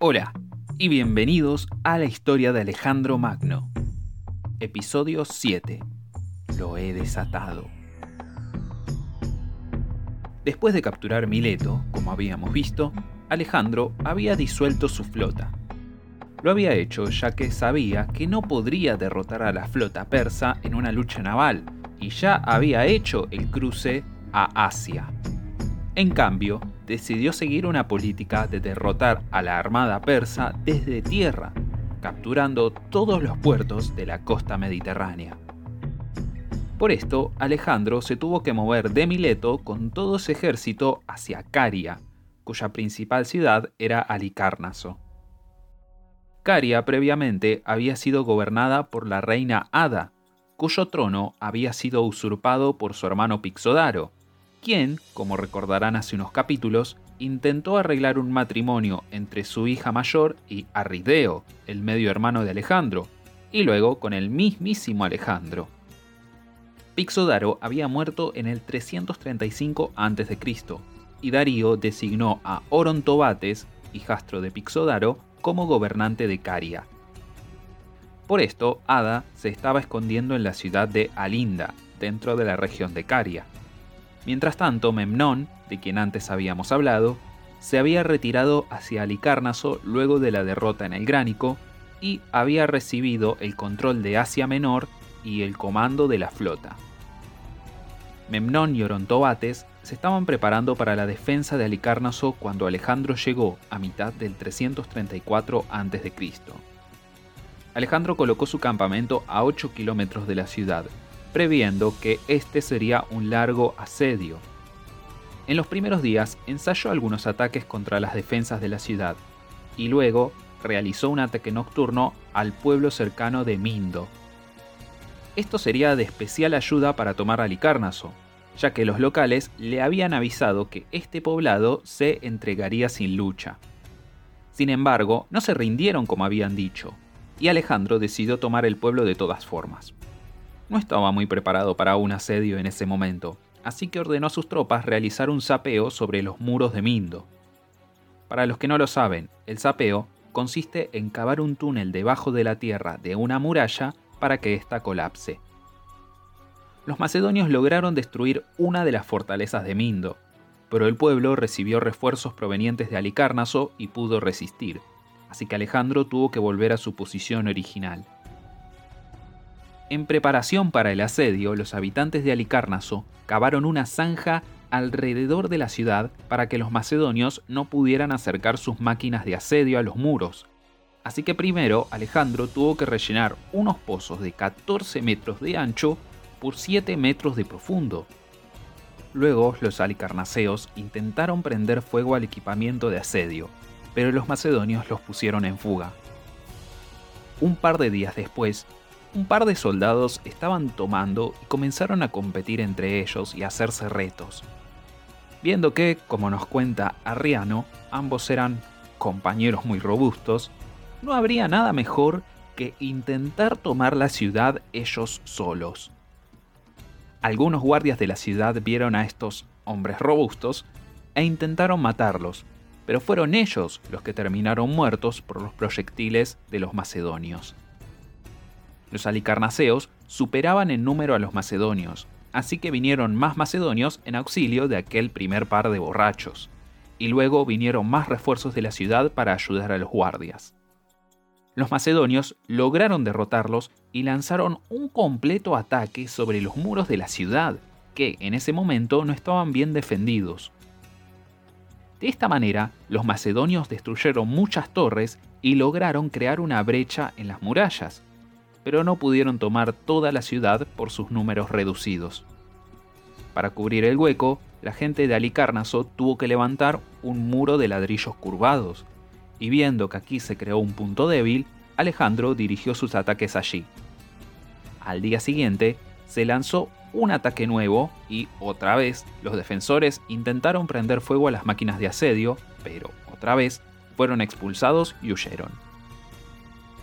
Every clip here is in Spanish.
Hola y bienvenidos a la historia de Alejandro Magno. Episodio 7. Lo he desatado. Después de capturar Mileto, como habíamos visto, Alejandro había disuelto su flota. Lo había hecho ya que sabía que no podría derrotar a la flota persa en una lucha naval y ya había hecho el cruce a Asia. En cambio, decidió seguir una política de derrotar a la armada persa desde tierra, capturando todos los puertos de la costa mediterránea. Por esto, Alejandro se tuvo que mover de Mileto con todo su ejército hacia Caria, cuya principal ciudad era Alicárnaso. Caria previamente había sido gobernada por la reina Ada, cuyo trono había sido usurpado por su hermano Pixodaro, quien, como recordarán hace unos capítulos, intentó arreglar un matrimonio entre su hija mayor y Arrideo, el medio hermano de Alejandro, y luego con el mismísimo Alejandro. Pixodaro había muerto en el 335 a.C., y Darío designó a Orontobates, hijastro de Pixodaro, como gobernante de Caria. Por esto, Ada se estaba escondiendo en la ciudad de Alinda, dentro de la región de Caria. Mientras tanto, Memnón, de quien antes habíamos hablado, se había retirado hacia Alicárnaso luego de la derrota en el Gránico y había recibido el control de Asia Menor y el comando de la flota. Memnón y Orontobates se estaban preparando para la defensa de Alicárnaso cuando Alejandro llegó a mitad del 334 a.C. Alejandro colocó su campamento a 8 kilómetros de la ciudad previendo que este sería un largo asedio. En los primeros días ensayó algunos ataques contra las defensas de la ciudad y luego realizó un ataque nocturno al pueblo cercano de Mindo. Esto sería de especial ayuda para tomar Alicárnaso, ya que los locales le habían avisado que este poblado se entregaría sin lucha. Sin embargo, no se rindieron como habían dicho, y Alejandro decidió tomar el pueblo de todas formas no estaba muy preparado para un asedio en ese momento, así que ordenó a sus tropas realizar un sapeo sobre los muros de Mindo. Para los que no lo saben, el sapeo consiste en cavar un túnel debajo de la tierra de una muralla para que ésta colapse. Los macedonios lograron destruir una de las fortalezas de Mindo, pero el pueblo recibió refuerzos provenientes de Alicárnaso y pudo resistir, así que Alejandro tuvo que volver a su posición original. En preparación para el asedio, los habitantes de Alicárnaso cavaron una zanja alrededor de la ciudad para que los macedonios no pudieran acercar sus máquinas de asedio a los muros. Así que primero Alejandro tuvo que rellenar unos pozos de 14 metros de ancho por 7 metros de profundo. Luego los alicarnaseos intentaron prender fuego al equipamiento de asedio, pero los macedonios los pusieron en fuga. Un par de días después, un par de soldados estaban tomando y comenzaron a competir entre ellos y hacerse retos. Viendo que, como nos cuenta Arriano, ambos eran compañeros muy robustos, no habría nada mejor que intentar tomar la ciudad ellos solos. Algunos guardias de la ciudad vieron a estos hombres robustos e intentaron matarlos, pero fueron ellos los que terminaron muertos por los proyectiles de los macedonios. Los alicarnaseos superaban en número a los macedonios, así que vinieron más macedonios en auxilio de aquel primer par de borrachos, y luego vinieron más refuerzos de la ciudad para ayudar a los guardias. Los macedonios lograron derrotarlos y lanzaron un completo ataque sobre los muros de la ciudad, que en ese momento no estaban bien defendidos. De esta manera, los macedonios destruyeron muchas torres y lograron crear una brecha en las murallas, pero no pudieron tomar toda la ciudad por sus números reducidos. Para cubrir el hueco, la gente de Alicárnaso tuvo que levantar un muro de ladrillos curvados, y viendo que aquí se creó un punto débil, Alejandro dirigió sus ataques allí. Al día siguiente, se lanzó un ataque nuevo y, otra vez, los defensores intentaron prender fuego a las máquinas de asedio, pero, otra vez, fueron expulsados y huyeron.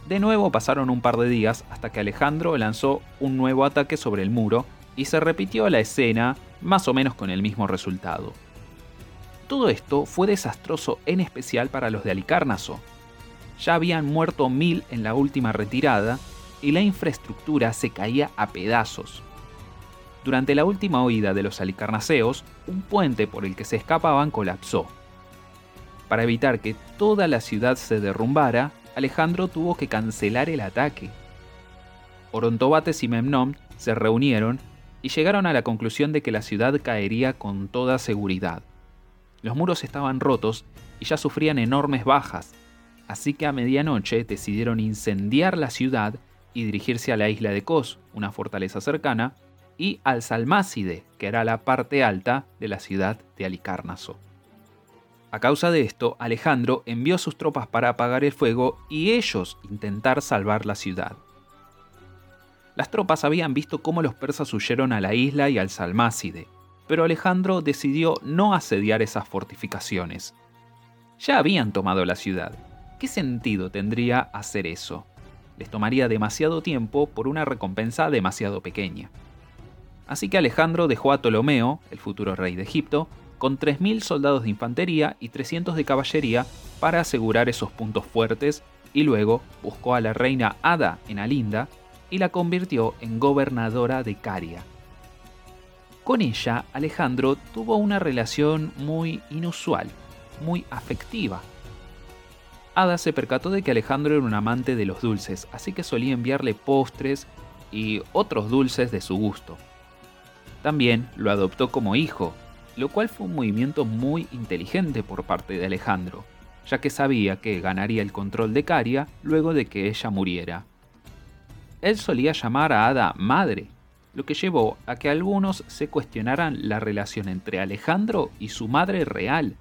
De nuevo pasaron un par de días hasta que Alejandro lanzó un nuevo ataque sobre el muro y se repitió la escena más o menos con el mismo resultado. Todo esto fue desastroso en especial para los de Alicárnaso, ya habían muerto mil en la última retirada y la infraestructura se caía a pedazos. Durante la última huida de los alicarnaseos, un puente por el que se escapaban colapsó. Para evitar que toda la ciudad se derrumbara, Alejandro tuvo que cancelar el ataque. Orontobates y Memnon se reunieron y llegaron a la conclusión de que la ciudad caería con toda seguridad. Los muros estaban rotos y ya sufrían enormes bajas, así que a medianoche decidieron incendiar la ciudad y dirigirse a la isla de Kos, una fortaleza cercana, y al Salmácide, que era la parte alta de la ciudad de Alicarnaso. A causa de esto, Alejandro envió sus tropas para apagar el fuego y ellos intentar salvar la ciudad. Las tropas habían visto cómo los persas huyeron a la isla y al Salmácide, pero Alejandro decidió no asediar esas fortificaciones. Ya habían tomado la ciudad. ¿Qué sentido tendría hacer eso? Les tomaría demasiado tiempo por una recompensa demasiado pequeña. Así que Alejandro dejó a Ptolomeo, el futuro rey de Egipto, con 3.000 soldados de infantería y 300 de caballería para asegurar esos puntos fuertes y luego buscó a la reina Ada en Alinda y la convirtió en gobernadora de Caria. Con ella, Alejandro tuvo una relación muy inusual, muy afectiva. Ada se percató de que Alejandro era un amante de los dulces, así que solía enviarle postres y otros dulces de su gusto. También lo adoptó como hijo, lo cual fue un movimiento muy inteligente por parte de Alejandro, ya que sabía que ganaría el control de Caria luego de que ella muriera. Él solía llamar a Ada madre, lo que llevó a que algunos se cuestionaran la relación entre Alejandro y su madre real,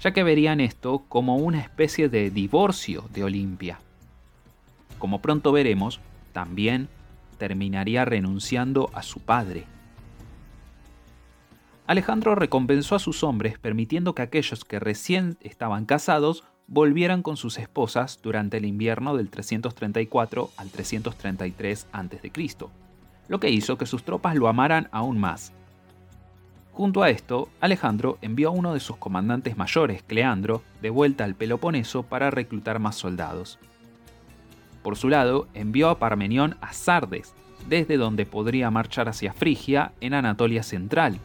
ya que verían esto como una especie de divorcio de Olimpia. Como pronto veremos, también terminaría renunciando a su padre. Alejandro recompensó a sus hombres permitiendo que aquellos que recién estaban casados volvieran con sus esposas durante el invierno del 334 al 333 a.C., lo que hizo que sus tropas lo amaran aún más. Junto a esto, Alejandro envió a uno de sus comandantes mayores, Cleandro, de vuelta al Peloponeso para reclutar más soldados. Por su lado, envió a Parmenión a Sardes, desde donde podría marchar hacia Frigia en Anatolia Central,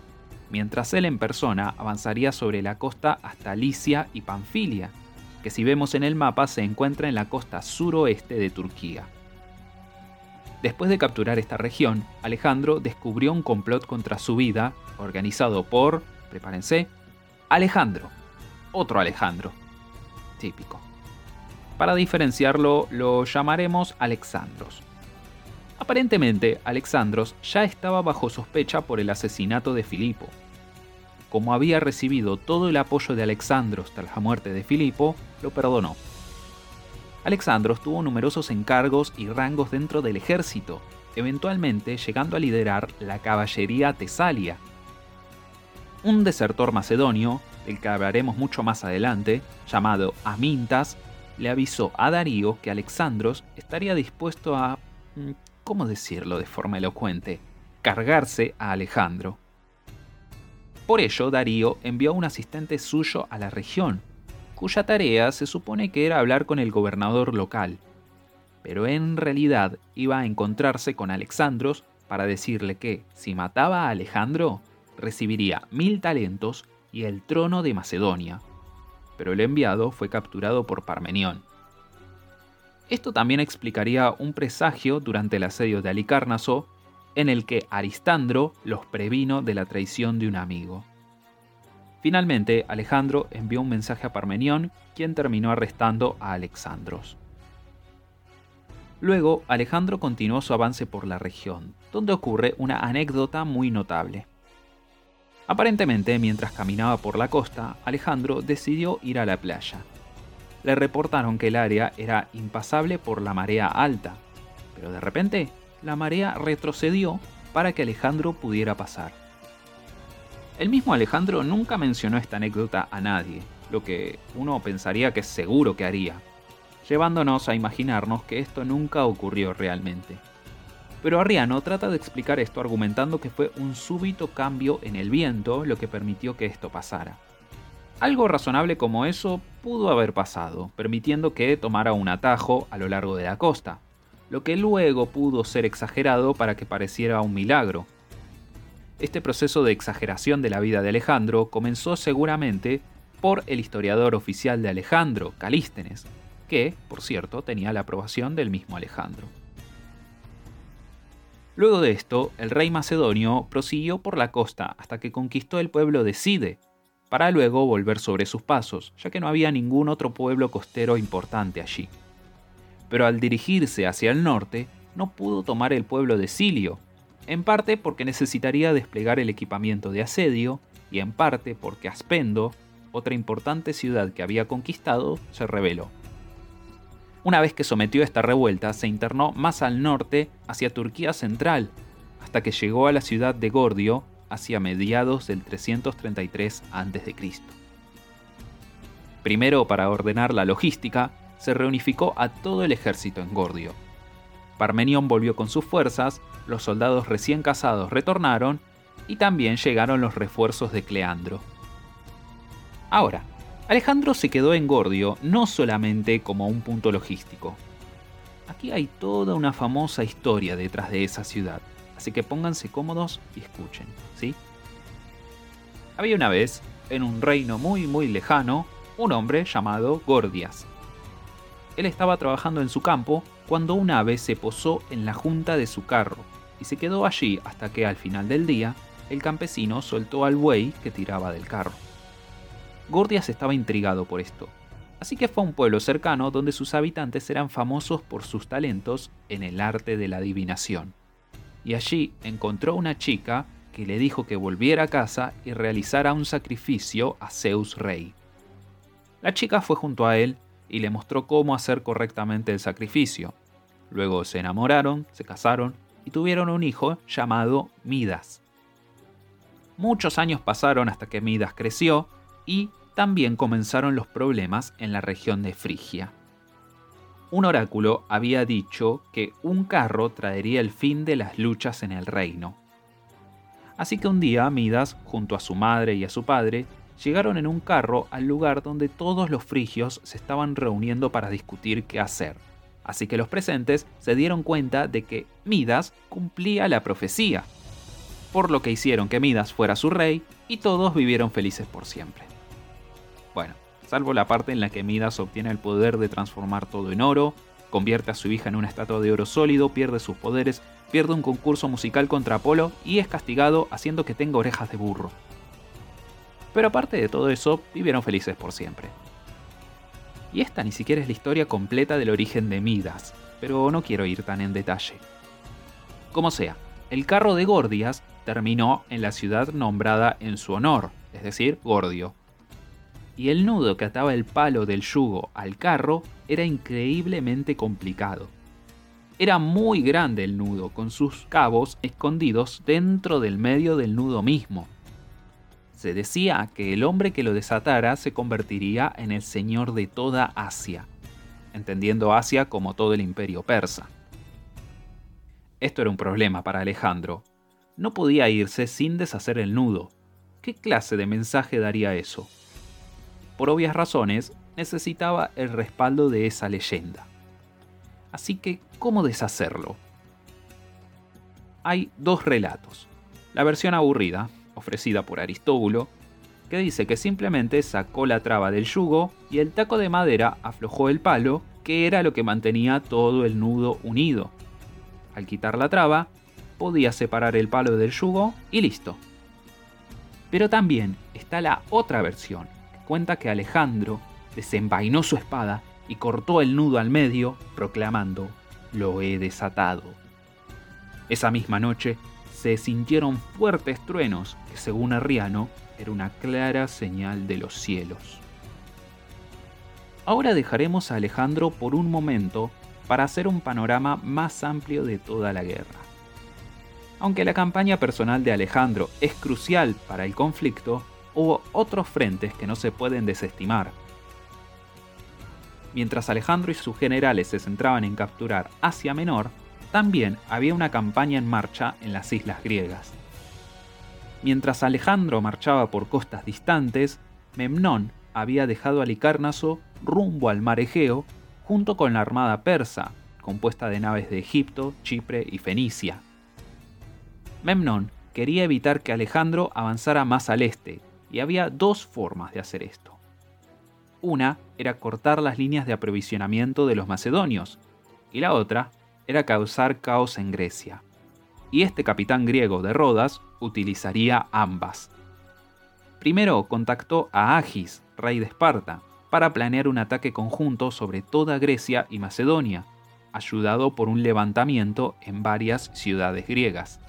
mientras él en persona avanzaría sobre la costa hasta Licia y Panfilia, que si vemos en el mapa se encuentra en la costa suroeste de Turquía. Después de capturar esta región, Alejandro descubrió un complot contra su vida, organizado por, prepárense, Alejandro, otro Alejandro, típico. Para diferenciarlo, lo llamaremos Alexandros. Aparentemente, Alexandros ya estaba bajo sospecha por el asesinato de Filipo, como había recibido todo el apoyo de Alexandros tras la muerte de Filipo, lo perdonó. Alexandros tuvo numerosos encargos y rangos dentro del ejército, eventualmente llegando a liderar la caballería tesalia. Un desertor macedonio, del que hablaremos mucho más adelante, llamado Amintas, le avisó a Darío que Alexandros estaría dispuesto a... Mm, ¿cómo decirlo de forma elocuente? cargarse a Alejandro. Por ello, Darío envió a un asistente suyo a la región, cuya tarea se supone que era hablar con el gobernador local. Pero en realidad iba a encontrarse con Alexandros para decirle que, si mataba a Alejandro, recibiría mil talentos y el trono de Macedonia. Pero el enviado fue capturado por Parmenión. Esto también explicaría un presagio durante el asedio de Alicarnaso en el que Aristandro los previno de la traición de un amigo. Finalmente, Alejandro envió un mensaje a Parmenión, quien terminó arrestando a Alexandros. Luego, Alejandro continuó su avance por la región, donde ocurre una anécdota muy notable. Aparentemente, mientras caminaba por la costa, Alejandro decidió ir a la playa. Le reportaron que el área era impasable por la marea alta, pero de repente la marea retrocedió para que Alejandro pudiera pasar. El mismo Alejandro nunca mencionó esta anécdota a nadie, lo que uno pensaría que seguro que haría, llevándonos a imaginarnos que esto nunca ocurrió realmente. Pero Arriano trata de explicar esto argumentando que fue un súbito cambio en el viento lo que permitió que esto pasara. Algo razonable como eso pudo haber pasado, permitiendo que tomara un atajo a lo largo de la costa, lo que luego pudo ser exagerado para que pareciera un milagro. Este proceso de exageración de la vida de Alejandro comenzó seguramente por el historiador oficial de Alejandro, Calístenes, que, por cierto, tenía la aprobación del mismo Alejandro. Luego de esto, el rey macedonio prosiguió por la costa hasta que conquistó el pueblo de Side, para luego volver sobre sus pasos, ya que no había ningún otro pueblo costero importante allí. Pero al dirigirse hacia el norte, no pudo tomar el pueblo de Silio, en parte porque necesitaría desplegar el equipamiento de asedio, y en parte porque Aspendo, otra importante ciudad que había conquistado, se rebeló. Una vez que sometió esta revuelta, se internó más al norte hacia Turquía central, hasta que llegó a la ciudad de Gordio hacia mediados del 333 a.C. Primero, para ordenar la logística, se reunificó a todo el ejército en Gordio. Parmenión volvió con sus fuerzas, los soldados recién casados retornaron y también llegaron los refuerzos de Cleandro. Ahora, Alejandro se quedó en Gordio no solamente como un punto logístico. Aquí hay toda una famosa historia detrás de esa ciudad, así que pónganse cómodos y escuchen, ¿sí? Había una vez, en un reino muy muy lejano, un hombre llamado Gordias. Él estaba trabajando en su campo cuando un ave se posó en la junta de su carro y se quedó allí hasta que al final del día el campesino soltó al buey que tiraba del carro. Gordias estaba intrigado por esto, así que fue a un pueblo cercano donde sus habitantes eran famosos por sus talentos en el arte de la adivinación. Y allí encontró una chica que le dijo que volviera a casa y realizara un sacrificio a Zeus Rey. La chica fue junto a él y le mostró cómo hacer correctamente el sacrificio. Luego se enamoraron, se casaron y tuvieron un hijo llamado Midas. Muchos años pasaron hasta que Midas creció y también comenzaron los problemas en la región de Frigia. Un oráculo había dicho que un carro traería el fin de las luchas en el reino. Así que un día Midas, junto a su madre y a su padre, llegaron en un carro al lugar donde todos los frigios se estaban reuniendo para discutir qué hacer. Así que los presentes se dieron cuenta de que Midas cumplía la profecía, por lo que hicieron que Midas fuera su rey y todos vivieron felices por siempre. Bueno, salvo la parte en la que Midas obtiene el poder de transformar todo en oro, convierte a su hija en una estatua de oro sólido, pierde sus poderes, pierde un concurso musical contra Apolo y es castigado haciendo que tenga orejas de burro. Pero aparte de todo eso, vivieron felices por siempre. Y esta ni siquiera es la historia completa del origen de Midas, pero no quiero ir tan en detalle. Como sea, el carro de Gordias terminó en la ciudad nombrada en su honor, es decir, Gordio, y el nudo que ataba el palo del yugo al carro era increíblemente complicado. Era muy grande el nudo, con sus cabos escondidos dentro del medio del nudo mismo. Se decía que el hombre que lo desatara se convertiría en el señor de toda Asia, entendiendo Asia como todo el imperio persa. Esto era un problema para Alejandro. No podía irse sin deshacer el nudo. ¿Qué clase de mensaje daría eso? por obvias razones, necesitaba el respaldo de esa leyenda. Así que, ¿cómo deshacerlo? Hay dos relatos. La versión aburrida, ofrecida por Aristóbulo, que dice que simplemente sacó la traba del yugo y el taco de madera aflojó el palo, que era lo que mantenía todo el nudo unido. Al quitar la traba, podía separar el palo del yugo y listo. Pero también está la otra versión, cuenta que Alejandro desenvainó su espada y cortó el nudo al medio, proclamando, lo he desatado. Esa misma noche se sintieron fuertes truenos que según Arriano era una clara señal de los cielos. Ahora dejaremos a Alejandro por un momento para hacer un panorama más amplio de toda la guerra. Aunque la campaña personal de Alejandro es crucial para el conflicto, hubo otros frentes que no se pueden desestimar. Mientras Alejandro y sus generales se centraban en capturar Asia Menor, también había una campaña en marcha en las islas griegas. Mientras Alejandro marchaba por costas distantes, Memnón había dejado a rumbo al mar Egeo junto con la armada persa, compuesta de naves de Egipto, Chipre y Fenicia. Memnón quería evitar que Alejandro avanzara más al este, y había dos formas de hacer esto. Una era cortar las líneas de aprovisionamiento de los macedonios, y la otra era causar caos en Grecia. Y este capitán griego de Rodas utilizaría ambas. Primero contactó a Agis, rey de Esparta, para planear un ataque conjunto sobre toda Grecia y Macedonia, ayudado por un levantamiento en varias ciudades griegas.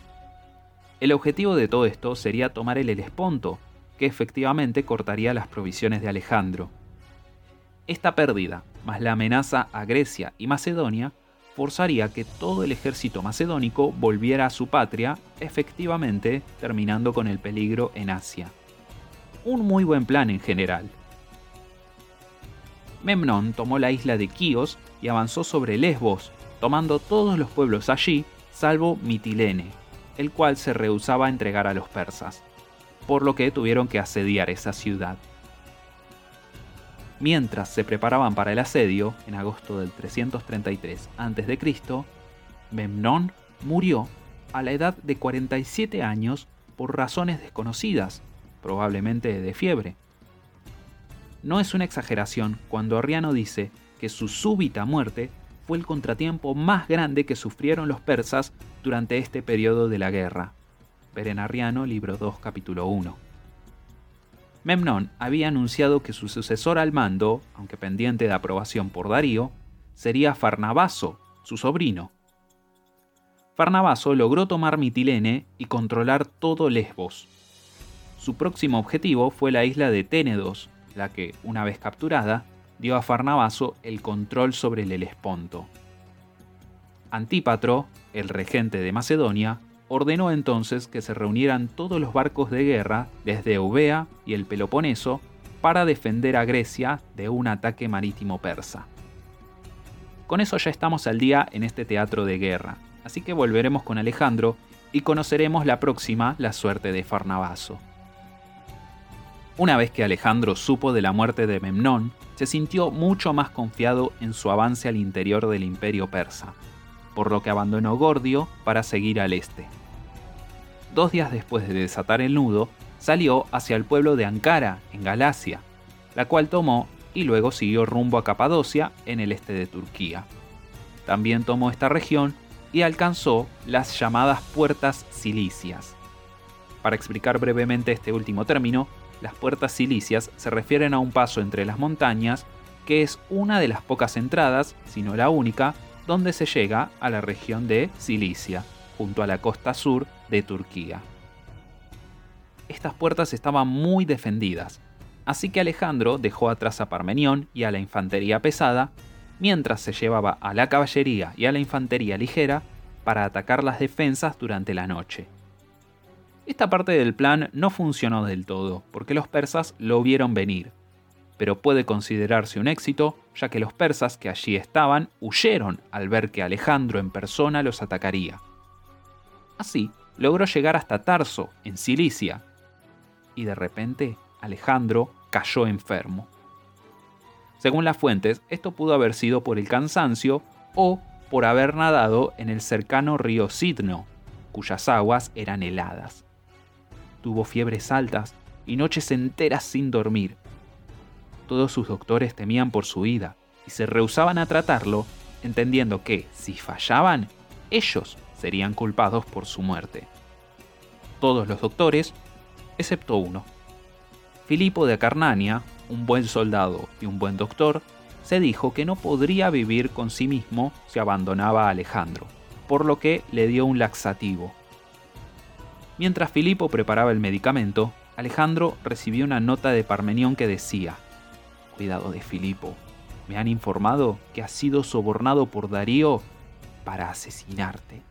El objetivo de todo esto sería tomar el Helesponto, que efectivamente cortaría las provisiones de Alejandro. Esta pérdida, más la amenaza a Grecia y Macedonia, forzaría que todo el ejército macedónico volviera a su patria, efectivamente terminando con el peligro en Asia. Un muy buen plan en general. Memnón tomó la isla de Quíos y avanzó sobre Lesbos, tomando todos los pueblos allí, salvo Mitilene, el cual se rehusaba a entregar a los persas, por lo que tuvieron que asediar esa ciudad. Mientras se preparaban para el asedio, en agosto del 333 a.C., Memnón murió a la edad de 47 años por razones desconocidas, probablemente de fiebre. No es una exageración cuando Arriano dice que su súbita muerte fue el contratiempo más grande que sufrieron los persas durante este periodo de la guerra. Berenariano, libro 2, capítulo 1. Memnón había anunciado que su sucesor al mando, aunque pendiente de aprobación por Darío, sería Farnabaso, su sobrino. Farnabaso logró tomar Mitilene y controlar todo Lesbos. Su próximo objetivo fue la isla de Ténedos, la que, una vez capturada, dio a Farnabaso el control sobre el Helesponto. Antípatro, el regente de Macedonia, ordenó entonces que se reunieran todos los barcos de guerra desde Eubea y el Peloponeso para defender a Grecia de un ataque marítimo persa. Con eso ya estamos al día en este teatro de guerra, así que volveremos con Alejandro y conoceremos la próxima la suerte de Farnabaso. Una vez que Alejandro supo de la muerte de Memnón, se sintió mucho más confiado en su avance al interior del imperio persa, por lo que abandonó Gordio para seguir al este. Dos días después de desatar el nudo, salió hacia el pueblo de Ankara, en Galacia, la cual tomó y luego siguió rumbo a Capadocia, en el este de Turquía. También tomó esta región y alcanzó las llamadas puertas cilicias. Para explicar brevemente este último término, las puertas cilicias se refieren a un paso entre las montañas que es una de las pocas entradas, si no la única, donde se llega a la región de Cilicia, junto a la costa sur de Turquía. Estas puertas estaban muy defendidas, así que Alejandro dejó atrás a Parmenión y a la infantería pesada, mientras se llevaba a la caballería y a la infantería ligera para atacar las defensas durante la noche. Esta parte del plan no funcionó del todo, porque los persas lo vieron venir, pero puede considerarse un éxito, ya que los persas que allí estaban huyeron al ver que Alejandro en persona los atacaría. Así, logró llegar hasta Tarso, en Cilicia, y de repente Alejandro cayó enfermo. Según las fuentes, esto pudo haber sido por el cansancio o por haber nadado en el cercano río Sidno, cuyas aguas eran heladas tuvo fiebres altas y noches enteras sin dormir. Todos sus doctores temían por su vida y se rehusaban a tratarlo, entendiendo que, si fallaban, ellos serían culpados por su muerte. Todos los doctores, excepto uno. Filipo de Acarnania, un buen soldado y un buen doctor, se dijo que no podría vivir con sí mismo si abandonaba a Alejandro, por lo que le dio un laxativo Mientras Filipo preparaba el medicamento, Alejandro recibió una nota de Parmenión que decía, Cuidado de Filipo, me han informado que has sido sobornado por Darío para asesinarte.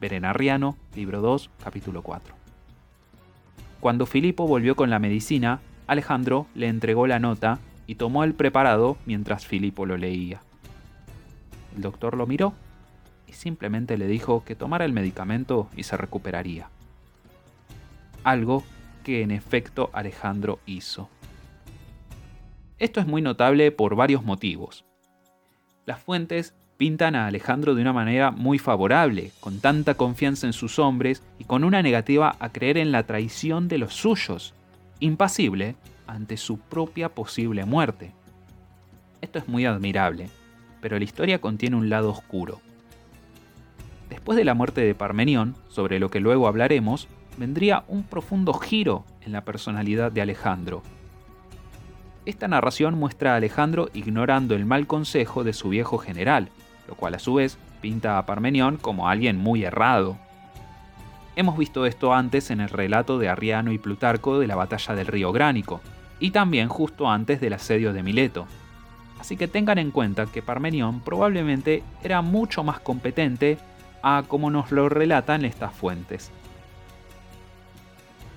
Berenariano, libro 2, capítulo 4. Cuando Filipo volvió con la medicina, Alejandro le entregó la nota y tomó el preparado mientras Filipo lo leía. El doctor lo miró simplemente le dijo que tomara el medicamento y se recuperaría. Algo que en efecto Alejandro hizo. Esto es muy notable por varios motivos. Las fuentes pintan a Alejandro de una manera muy favorable, con tanta confianza en sus hombres y con una negativa a creer en la traición de los suyos, impasible ante su propia posible muerte. Esto es muy admirable, pero la historia contiene un lado oscuro. Después de la muerte de Parmenión, sobre lo que luego hablaremos, vendría un profundo giro en la personalidad de Alejandro, esta narración muestra a Alejandro ignorando el mal consejo de su viejo general, lo cual a su vez pinta a Parmenión como alguien muy errado. Hemos visto esto antes en el relato de Arriano y Plutarco de la batalla del río Gránico, y también justo antes del asedio de Mileto. Así que tengan en cuenta que Parmenión probablemente era mucho más competente a como nos lo relatan estas fuentes.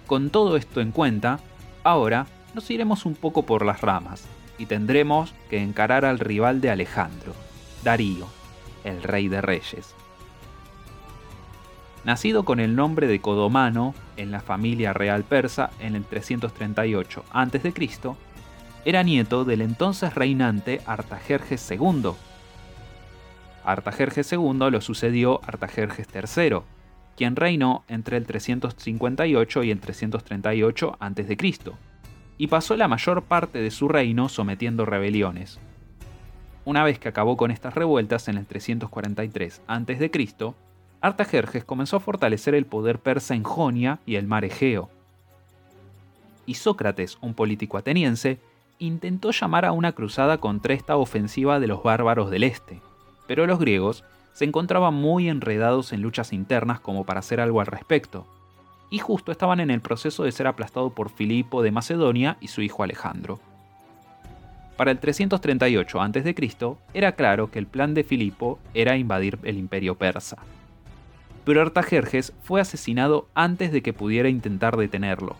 Con todo esto en cuenta, ahora nos iremos un poco por las ramas y tendremos que encarar al rival de Alejandro, Darío, el rey de reyes. Nacido con el nombre de Codomano en la familia real persa en el 338 a.C., era nieto del entonces reinante Artajerjes II. Artajerjes II lo sucedió Artajerjes III, quien reinó entre el 358 y el 338 a.C y pasó la mayor parte de su reino sometiendo rebeliones. Una vez que acabó con estas revueltas en el 343 a.C., Artajerjes comenzó a fortalecer el poder persa en Jonia y el mar Egeo. Y Sócrates, un político ateniense, intentó llamar a una cruzada contra esta ofensiva de los bárbaros del este, pero los griegos se encontraban muy enredados en luchas internas como para hacer algo al respecto, y justo estaban en el proceso de ser aplastado por Filipo de Macedonia y su hijo Alejandro. Para el 338 a.C. era claro que el plan de Filipo era invadir el imperio persa. Pero Artajerjes fue asesinado antes de que pudiera intentar detenerlo.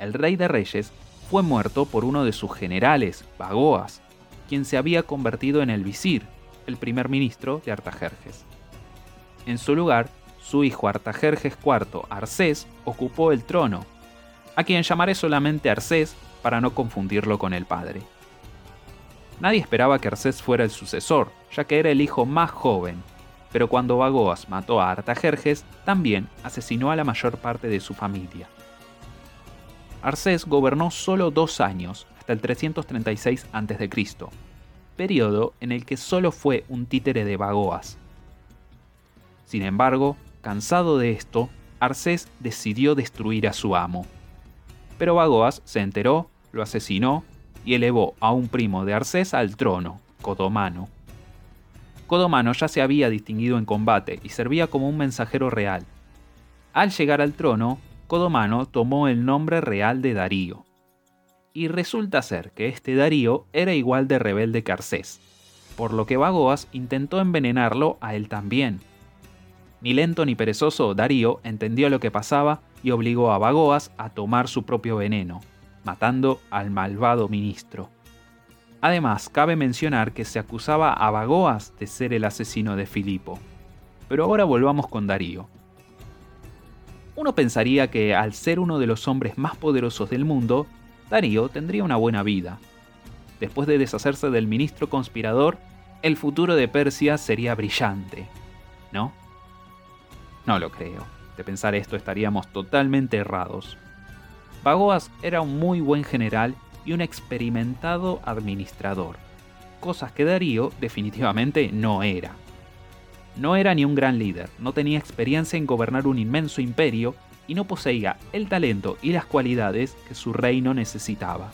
El rey de reyes fue muerto por uno de sus generales, Bagoas, quien se había convertido en el visir, el primer ministro de Artajerjes. En su lugar su hijo Artajerjes IV, Arcés, ocupó el trono, a quien llamaré solamente Arcés para no confundirlo con el padre. Nadie esperaba que Arcés fuera el sucesor, ya que era el hijo más joven, pero cuando Bagoas mató a Artajerjes, también asesinó a la mayor parte de su familia. Arcés gobernó solo dos años, hasta el 336 a.C., periodo en el que solo fue un títere de Bagoas. Sin embargo, Cansado de esto, Arcés decidió destruir a su amo. Pero Bagoas se enteró, lo asesinó y elevó a un primo de Arcés al trono, Codomano. Codomano ya se había distinguido en combate y servía como un mensajero real. Al llegar al trono, Codomano tomó el nombre real de Darío. Y resulta ser que este Darío era igual de rebelde que Arcés, por lo que Bagoas intentó envenenarlo a él también, ni lento ni perezoso, Darío entendió lo que pasaba y obligó a Bagoas a tomar su propio veneno, matando al malvado ministro. Además, cabe mencionar que se acusaba a Bagoas de ser el asesino de Filipo. Pero ahora volvamos con Darío. Uno pensaría que al ser uno de los hombres más poderosos del mundo, Darío tendría una buena vida. Después de deshacerse del ministro conspirador, el futuro de Persia sería brillante, ¿no? No lo creo. De pensar esto estaríamos totalmente errados. Bagoas era un muy buen general y un experimentado administrador, cosas que Darío definitivamente no era. No era ni un gran líder, no tenía experiencia en gobernar un inmenso imperio y no poseía el talento y las cualidades que su reino necesitaba.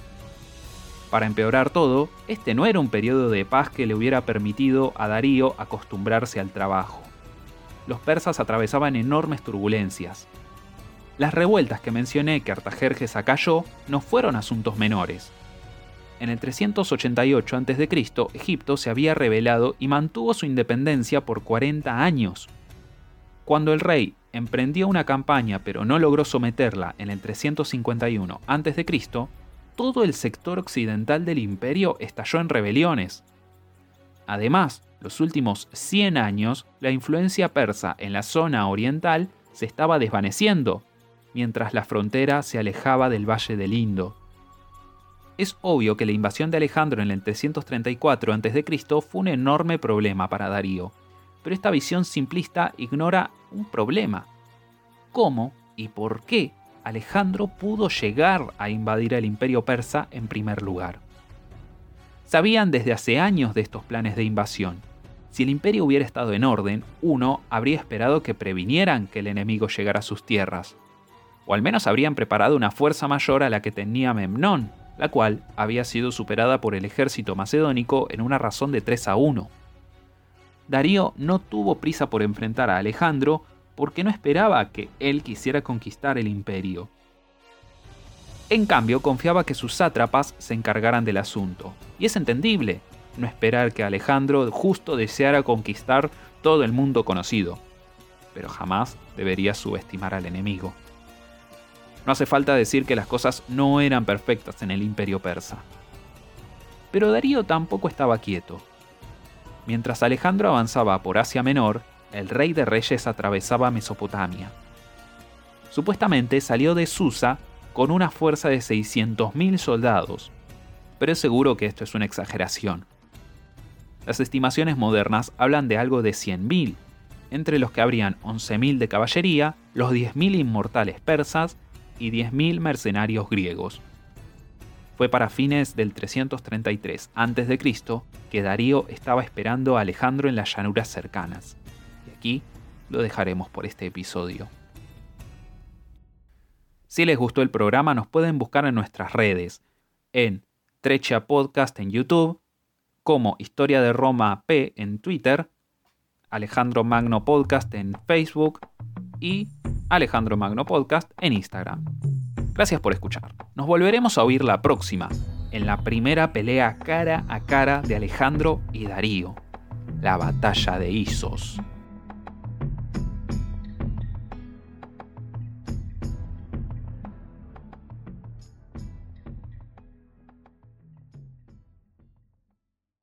Para empeorar todo, este no era un periodo de paz que le hubiera permitido a Darío acostumbrarse al trabajo los persas atravesaban enormes turbulencias. Las revueltas que mencioné que Artajerjes acalló no fueron asuntos menores. En el 388 a.C., Egipto se había rebelado y mantuvo su independencia por 40 años. Cuando el rey emprendió una campaña pero no logró someterla en el 351 a.C., todo el sector occidental del imperio estalló en rebeliones. Además, los últimos 100 años, la influencia persa en la zona oriental se estaba desvaneciendo, mientras la frontera se alejaba del valle del Indo. Es obvio que la invasión de Alejandro en el 334 a.C. fue un enorme problema para Darío, pero esta visión simplista ignora un problema. ¿Cómo y por qué Alejandro pudo llegar a invadir el imperio persa en primer lugar? Sabían desde hace años de estos planes de invasión. Si el imperio hubiera estado en orden, uno habría esperado que previnieran que el enemigo llegara a sus tierras. O al menos habrían preparado una fuerza mayor a la que tenía Memnón, la cual había sido superada por el ejército macedónico en una razón de 3 a 1. Darío no tuvo prisa por enfrentar a Alejandro porque no esperaba que él quisiera conquistar el imperio. En cambio, confiaba que sus sátrapas se encargaran del asunto. Y es entendible no esperar que Alejandro justo deseara conquistar todo el mundo conocido. Pero jamás debería subestimar al enemigo. No hace falta decir que las cosas no eran perfectas en el imperio persa. Pero Darío tampoco estaba quieto. Mientras Alejandro avanzaba por Asia Menor, el rey de reyes atravesaba Mesopotamia. Supuestamente salió de Susa con una fuerza de 600.000 soldados, pero es seguro que esto es una exageración. Las estimaciones modernas hablan de algo de 100.000, entre los que habrían 11.000 de caballería, los 10.000 inmortales persas y 10.000 mercenarios griegos. Fue para fines del 333 a.C. que Darío estaba esperando a Alejandro en las llanuras cercanas. Y aquí lo dejaremos por este episodio. Si les gustó el programa, nos pueden buscar en nuestras redes, en Trecha Podcast en YouTube, como Historia de Roma P en Twitter, Alejandro Magno Podcast en Facebook y Alejandro Magno Podcast en Instagram. Gracias por escuchar. Nos volveremos a oír la próxima, en la primera pelea cara a cara de Alejandro y Darío, la batalla de Isos.